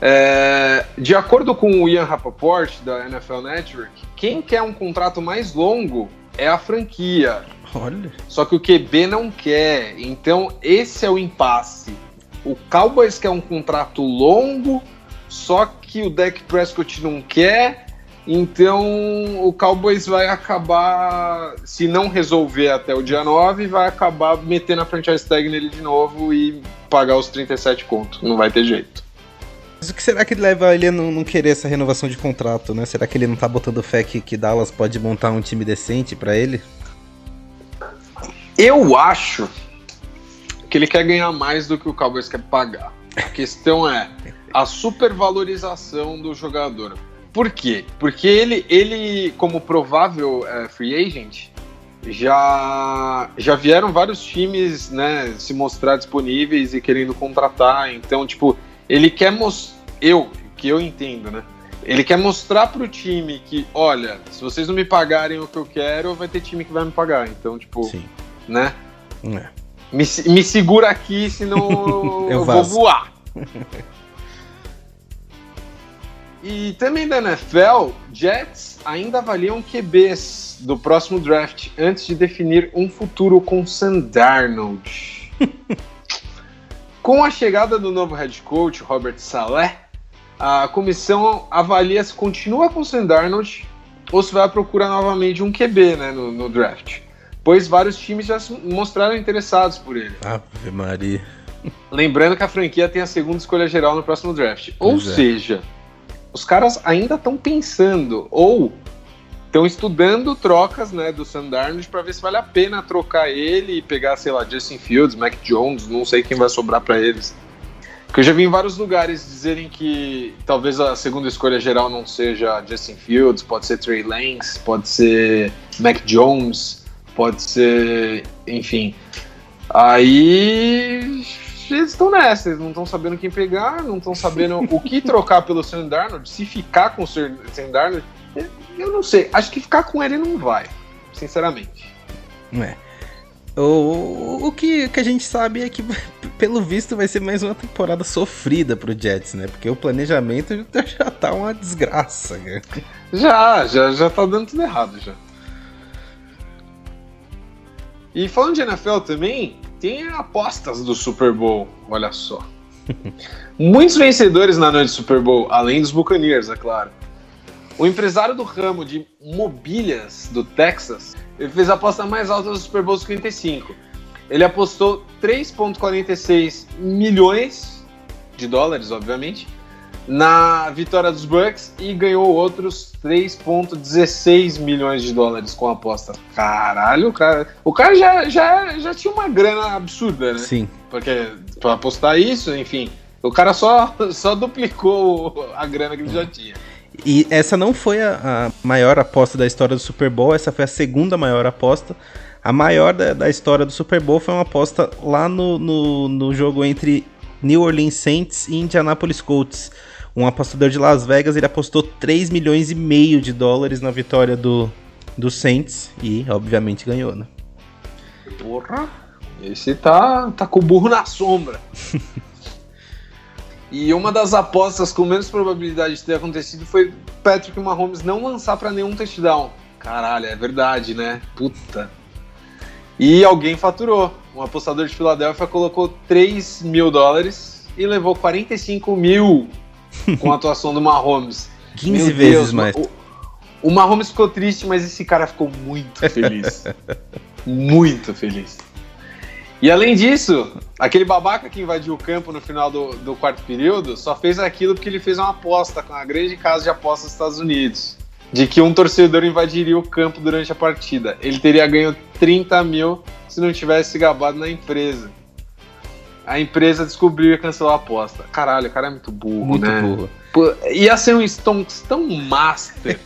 É, de acordo com o Ian Rapoport, da NFL Network, quem quer um contrato mais longo é a franquia. Olha. Só que o QB não quer. Então, esse é o impasse. O Cowboys quer um contrato longo, só que o Dak Prescott não quer então o Cowboys vai acabar, se não resolver até o dia 9, vai acabar metendo a franchise tag nele de novo e pagar os 37 contos. Não vai ter jeito. Mas o que será que leva ele a não, não, querer essa renovação de contrato, né? Será que ele não tá botando fé que, que Dallas pode montar um time decente para ele? Eu acho que ele quer ganhar mais do que o Cowboys quer pagar. A questão é a supervalorização do jogador por quê? Porque ele, ele como provável é, free agent, já, já vieram vários times né, se mostrar disponíveis e querendo contratar. Então, tipo, ele quer mostrar. Eu, que eu entendo, né? Ele quer mostrar pro time que, olha, se vocês não me pagarem o que eu quero, vai ter time que vai me pagar. Então, tipo, Sim. né? É. Me, me segura aqui, senão (laughs) eu, eu vou voar. (laughs) E também da NFL, Jets ainda avaliam QBs do próximo draft antes de definir um futuro com Sam Darnold. (laughs) com a chegada do novo head coach, Robert Saleh, a comissão avalia se continua com Sam Darnold ou se vai procurar novamente um QB né, no, no draft. Pois vários times já se mostraram interessados por ele. Ave Maria. Lembrando que a franquia tem a segunda escolha geral no próximo draft. Pois ou é. seja, os caras ainda estão pensando ou estão estudando trocas né, do Sam Darnold para ver se vale a pena trocar ele e pegar, sei lá, Justin Fields, Mac Jones, não sei quem vai sobrar para eles. Porque eu já vi em vários lugares dizerem que talvez a segunda escolha geral não seja Justin Fields, pode ser Trey Lance, pode ser Mac Jones, pode ser, enfim. Aí eles estão nessa, eles não estão sabendo quem pegar, não estão sabendo o que (laughs) trocar pelo Sam Darnold, se ficar com o Sam Darnold, eu não sei. Acho que ficar com ele não vai, sinceramente. É. O, o que, que a gente sabe é que, (laughs) pelo visto, vai ser mais uma temporada sofrida pro Jets, né? Porque o planejamento (laughs) já tá uma desgraça. Né? Já, já, já tá dando tudo errado já. E falando de NFL também, tem apostas do Super Bowl, olha só. (laughs) Muitos vencedores na noite do Super Bowl, além dos Buccaneers, é claro. O empresário do ramo de mobílias do Texas ele fez a aposta mais alta do Super Bowl 55. Ele apostou 3,46 milhões de dólares, obviamente, na vitória dos Bucks e ganhou outros 3,16 milhões de dólares com a aposta. Caralho, o cara, o cara já, já, já tinha uma grana absurda, né? Sim. Porque para apostar isso, enfim, o cara só, (laughs) só duplicou a grana que ele já tinha. E essa não foi a, a, maior aposta da história do Super Bowl, essa foi a segunda maior aposta. A maior da, da história do Super Bowl foi uma aposta lá no, no, no jogo entre New Orleans Saints e Indianapolis Colts um apostador de Las Vegas, ele apostou 3 milhões e meio de dólares na vitória do, do Saints e, obviamente, ganhou, né? Porra, esse tá, tá com o burro na sombra. (laughs) e uma das apostas com menos probabilidade de ter acontecido foi Patrick Mahomes não lançar para nenhum touchdown. Caralho, é verdade, né? Puta. E alguém faturou. Um apostador de Filadélfia colocou 3 mil dólares e levou 45 mil (laughs) com a atuação do Mahomes. 15 Meu vezes Deus, mais. O, o Mahomes ficou triste, mas esse cara ficou muito feliz. (laughs) muito feliz. E além disso, aquele babaca que invadiu o campo no final do, do quarto período só fez aquilo porque ele fez uma aposta com a grande casa de apostas dos Estados Unidos. De que um torcedor invadiria o campo durante a partida. Ele teria ganho 30 mil se não tivesse gabado na empresa a empresa descobriu e cancelou a aposta. Caralho, o cara é muito burro, muito né? burro. Pô, ia ser um Stonks tão master. (laughs)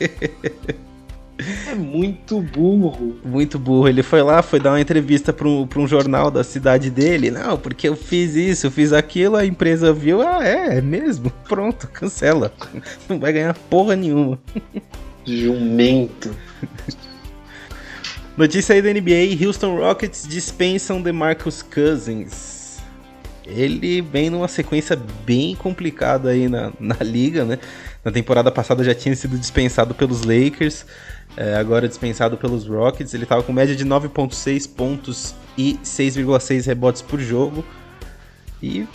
é muito burro. Muito burro. Ele foi lá, foi dar uma entrevista para um, pra um jornal da cidade dele. Não, porque eu fiz isso, eu fiz aquilo, a empresa viu. Ah, é, é mesmo? Pronto, cancela. Não vai ganhar porra nenhuma. Jumento. Notícia aí da NBA: Houston Rockets dispensam DeMarcus Cousins ele vem numa sequência bem complicada aí na, na (laughs) liga, né? Na temporada passada já tinha sido dispensado pelos Lakers, é, agora dispensado pelos Rockets. Ele estava com média de 9,6 pontos e 6,6 rebotes por jogo. E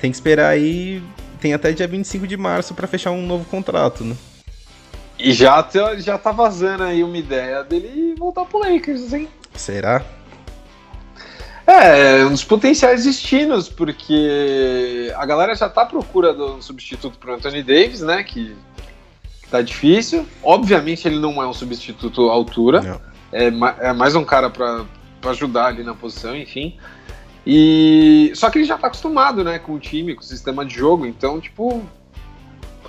tem que esperar aí, tem até dia 25 de março para fechar um novo contrato, né? E já, já tá vazando aí uma ideia dele voltar pro Lakers, hein? Será? É, um dos potenciais destinos, porque a galera já tá à procura do substituto pro Anthony Davis, né? Que, que tá difícil. Obviamente ele não é um substituto à altura. É, é, mais um cara para ajudar ali na posição, enfim. E só que ele já tá acostumado, né, com o time, com o sistema de jogo, então, tipo,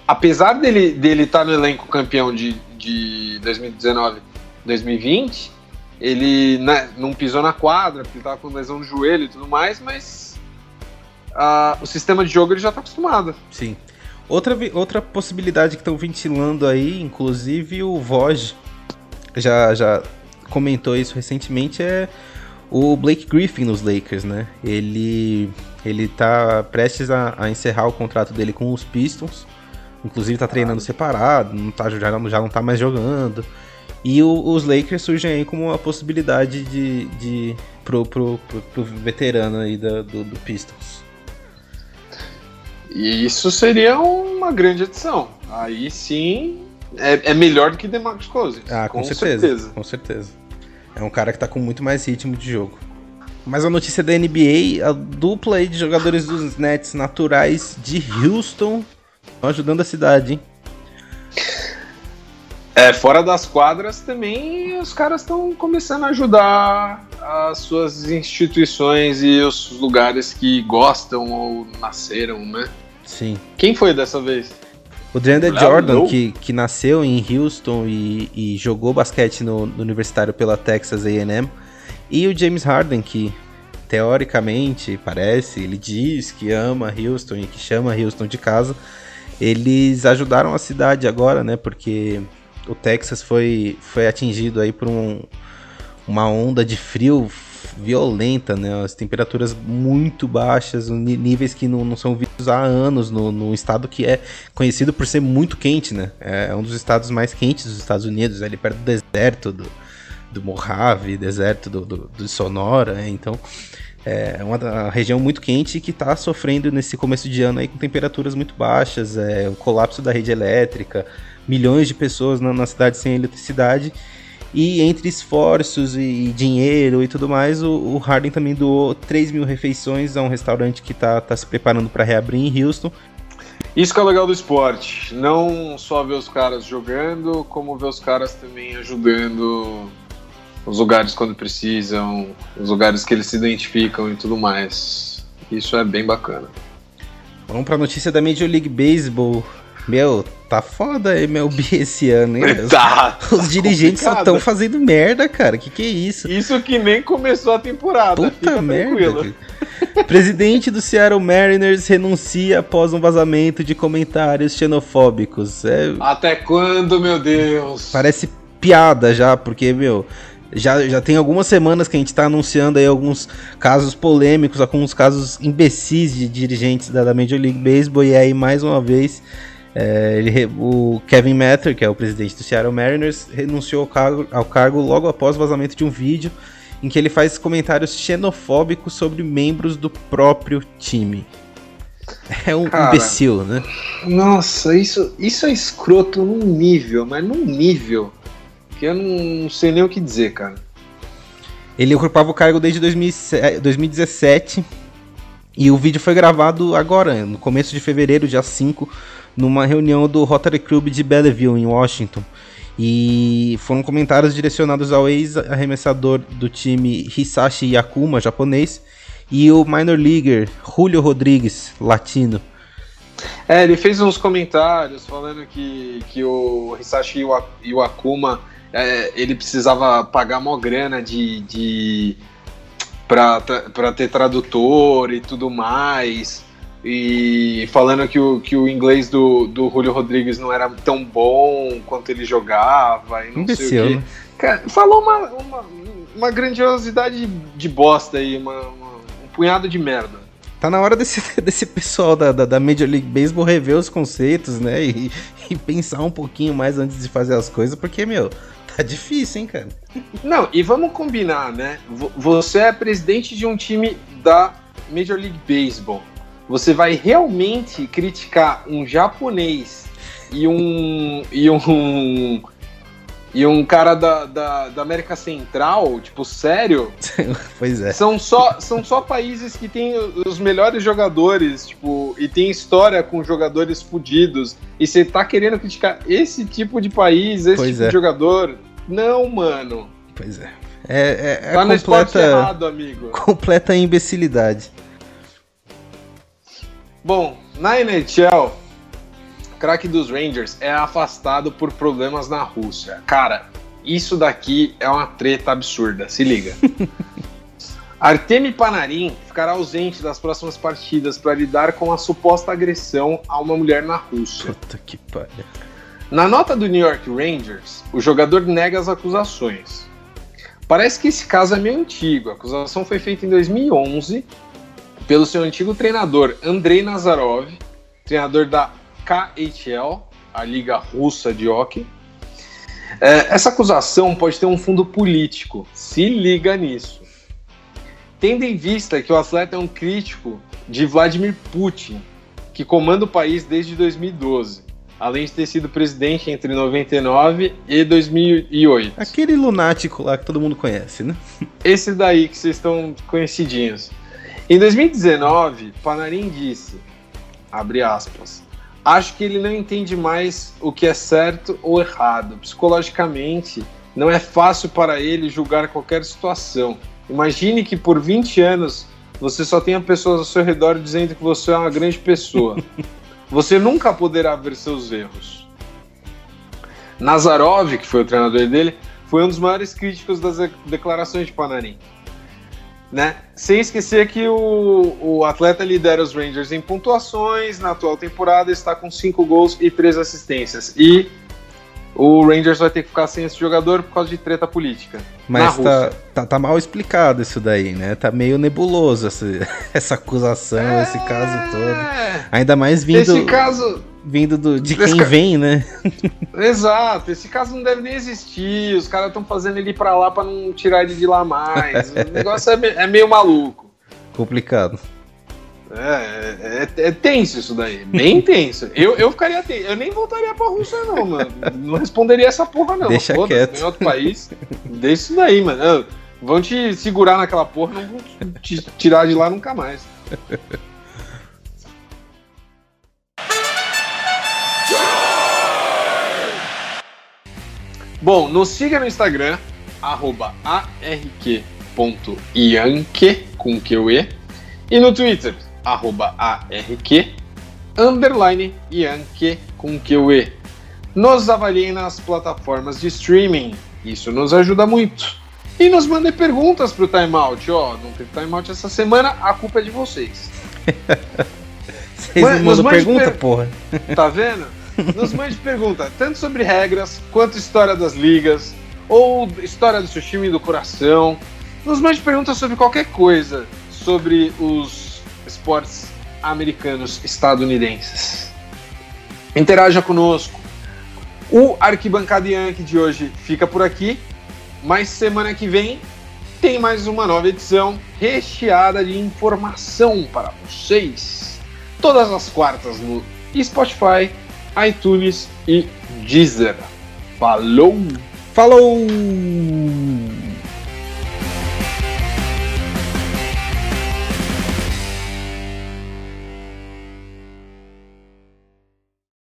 apesar dele dele estar tá no elenco campeão de, de 2019, 2020, ele né, não pisou na quadra, porque ele tava com lesão no joelho e tudo mais, mas uh, o sistema de jogo ele já tá acostumado. Sim. Outra, outra possibilidade que estão ventilando aí, inclusive o Voj já, já comentou isso recentemente, é o Blake Griffin nos Lakers, né? Ele, ele tá prestes a, a encerrar o contrato dele com os Pistons. Inclusive tá treinando separado, não tá, já, já não tá mais jogando. E o, os Lakers surgem aí como uma possibilidade de, de pro, pro, pro, pro veterano aí da, do, do Pistons. E isso seria uma grande adição. Aí sim é, é melhor do que DeMarcus Cousins. Ah, com, com certeza, certeza, Com certeza. É um cara que tá com muito mais ritmo de jogo. Mas a notícia da NBA, a dupla aí de jogadores dos Nets naturais de Houston estão ajudando a cidade, hein? É, fora das quadras também os caras estão começando a ajudar as suas instituições e os lugares que gostam ou nasceram, né? Sim. Quem foi dessa vez? O DeAndre Jordan, que, que nasceu em Houston e, e jogou basquete no, no, universitário pela Texas A&M. E o James Harden, que teoricamente parece, ele diz que ama Houston e que chama Houston de casa. Eles ajudaram a cidade agora, né? Porque o Texas foi, foi atingido aí por um, uma onda de frio violenta, né? As temperaturas muito baixas, níveis que não, não são vistos há anos no, no, estado que é conhecido por ser muito quente, né? É um dos estados mais quentes dos Estados Unidos, ali perto do deserto do, do Mojave, deserto do, do, do Sonora, né? então é uma região muito quente que está sofrendo nesse começo de ano aí com temperaturas muito baixas, é, o colapso da rede elétrica, milhões de pessoas na, na cidade sem eletricidade. E entre esforços e dinheiro e tudo mais, o, o Harden também doou 3 mil refeições a um restaurante que está tá se preparando para reabrir em Houston. Isso que é legal do esporte. Não só ver os caras jogando, como ver os caras também ajudando os lugares quando precisam, os lugares que eles se identificam e tudo mais. Isso é bem bacana. Vamos para a notícia da Major League Baseball. Meu, tá foda a MLB esse ano, hein? (laughs) Tá. Os, tá dirigentes só estão fazendo merda, cara. Que que é isso? Isso que nem começou a temporada. Puta merda. Presidente do Seattle Mariners renuncia após um vazamento de comentários xenofóbicos. É... Até quando, meu Deus? Parece piada já, porque, meu, já, já tem algumas semanas que a gente está anunciando aí alguns casos polêmicos, alguns casos imbecis de dirigentes da, da Major League Baseball, e aí mais uma vez é, ele, o Kevin Matter, que é o presidente do Seattle Mariners, renunciou ao cargo, ao cargo logo após o vazamento de um vídeo em que ele faz comentários xenofóbicos sobre membros do próprio time. É um Cara, imbecil, né? Nossa, isso, isso é escroto num nível, mas num nível que eu não sei nem o que dizer, cara. Ele ocupava o cargo desde 2017 e o vídeo foi gravado agora, no começo de fevereiro, dia 5, numa reunião do Rotary Club de Belleville, em Washington. E foram comentários direcionados ao ex-arremessador do time Hisashi Yakuma, japonês, e o minor leaguer Julio Rodrigues, latino. É, ele fez uns comentários falando que, que o Hisashi Iwakuma é, ele precisava pagar mó grana de, de para ter tradutor e tudo mais e falando que o, que o inglês do, do Julio Rodrigues não era tão bom quanto ele jogava e não Imbecil, sei o quê. Né? Cara, falou uma, uma, uma, grandiosidade de bosta aí, uma, uma, um punhado de merda. Tá na hora desse, (laughs) desse pessoal da, da, da, Major League Baseball rever os conceitos, né? E, e pensar um pouquinho mais antes de fazer as coisas, porque, meu, tá difícil, hein, cara? Não, e vamos combinar, né? Você é presidente de um time da Major League Baseball você vai realmente criticar um japonês e um e um e um cara da, da, da, América Central, tipo, sério? (laughs) pois é. São só, são só países que têm os melhores jogadores, tipo, e tem história com jogadores fodidos. E você tá querendo criticar esse tipo de país, esse pois tipo é. de jogador? Não, mano. Pois é. É, é, é tá completa, errado, amigo. (laughs) Completa imbecilidade. Bom, na NHL, craque dos Rangers é afastado por problemas na Rússia. Cara, isso daqui é uma treta absurda, se liga. (laughs) Artemi Panarin ficará ausente das próximas partidas para lidar com a suposta agressão a uma mulher na Rússia. Puta que pariu. Na nota do New York Rangers, o jogador nega as acusações. Parece que esse caso é meio antigo. A acusação foi feita em 2011 pelo seu antigo treinador Andrei Nazarov, treinador da KHL, a Liga Russa de Hockey. É, essa acusação pode ter um fundo político. Se liga nisso. Tendo em vista que o atleta é um crítico de Vladimir Putin, que comanda o país desde 2012, além de ter sido presidente entre 99 e 2008. Aquele lunático lá que todo mundo conhece, né? Esse daí que vocês estão conhecidinhos. Em 2019, Panarin disse, abre aspas, acho que ele não entende mais o que é certo ou errado. Psicologicamente, não é fácil para ele julgar qualquer situação. Imagine que por 20 anos você só tenha pessoas ao seu redor dizendo que você é uma grande pessoa. (laughs) Você nunca poderá ver seus erros. Nazarov, que foi o treinador dele, foi um dos maiores críticos das declarações de Panarin. Né? Sem esquecer que o, o atleta lidera os Rangers em pontuações, na atual temporada está com 5 gols e 3 assistências. E o Rangers vai ter que ficar sem esse jogador por causa de treta política. Mas tá, tá, tá, mal explicado isso daí, né? Tá meio nebuloso essa, (laughs) essa acusação, é... esse caso todo. Ainda mais vindo. Esse caso. Vindo do, de quem ca... vem, né? Exato, esse caso não deve nem existir. Os caras estão fazendo ele ir pra lá pra não tirar ele de lá mais. o (laughs) negócio é, é meio maluco. Complicado. É, é, é, tenso isso daí, bem (laughs) tenso. Eu, eu ficaria tenso. Eu nem voltaria pra Rússia, não, mano. Não responderia essa porra, não. Deixa quieto. Em outro país, deixa isso daí, mano. Vão te segurar naquela porra, não vão te tirar de lá nunca mais. Bom, nos siga no Instagram, arroba arq.ianque, com QE, e no Twitter, arroba ARQ, underline Yankee com QE. Nos avaliem nas plataformas de streaming, isso nos ajuda muito. E nos mandem perguntas pro timeout. Ó, não teve timeout essa semana, a culpa é de vocês. (laughs) Vocês não mandam pergunta, per... porra. Tá vendo? (laughs) Nos mande pergunta, tanto sobre regras, quanto história das ligas, ou história do seu time do coração. Nos mande perguntas sobre qualquer coisa, sobre os esportes americanos estadunidenses. Interaja conosco. O Arquibancada Yankee de hoje fica por aqui, mas semana que vem tem mais uma nova edição recheada de informação para vocês. Todas as quartas no Spotify, iTunes e Deezer. Falou! Falou!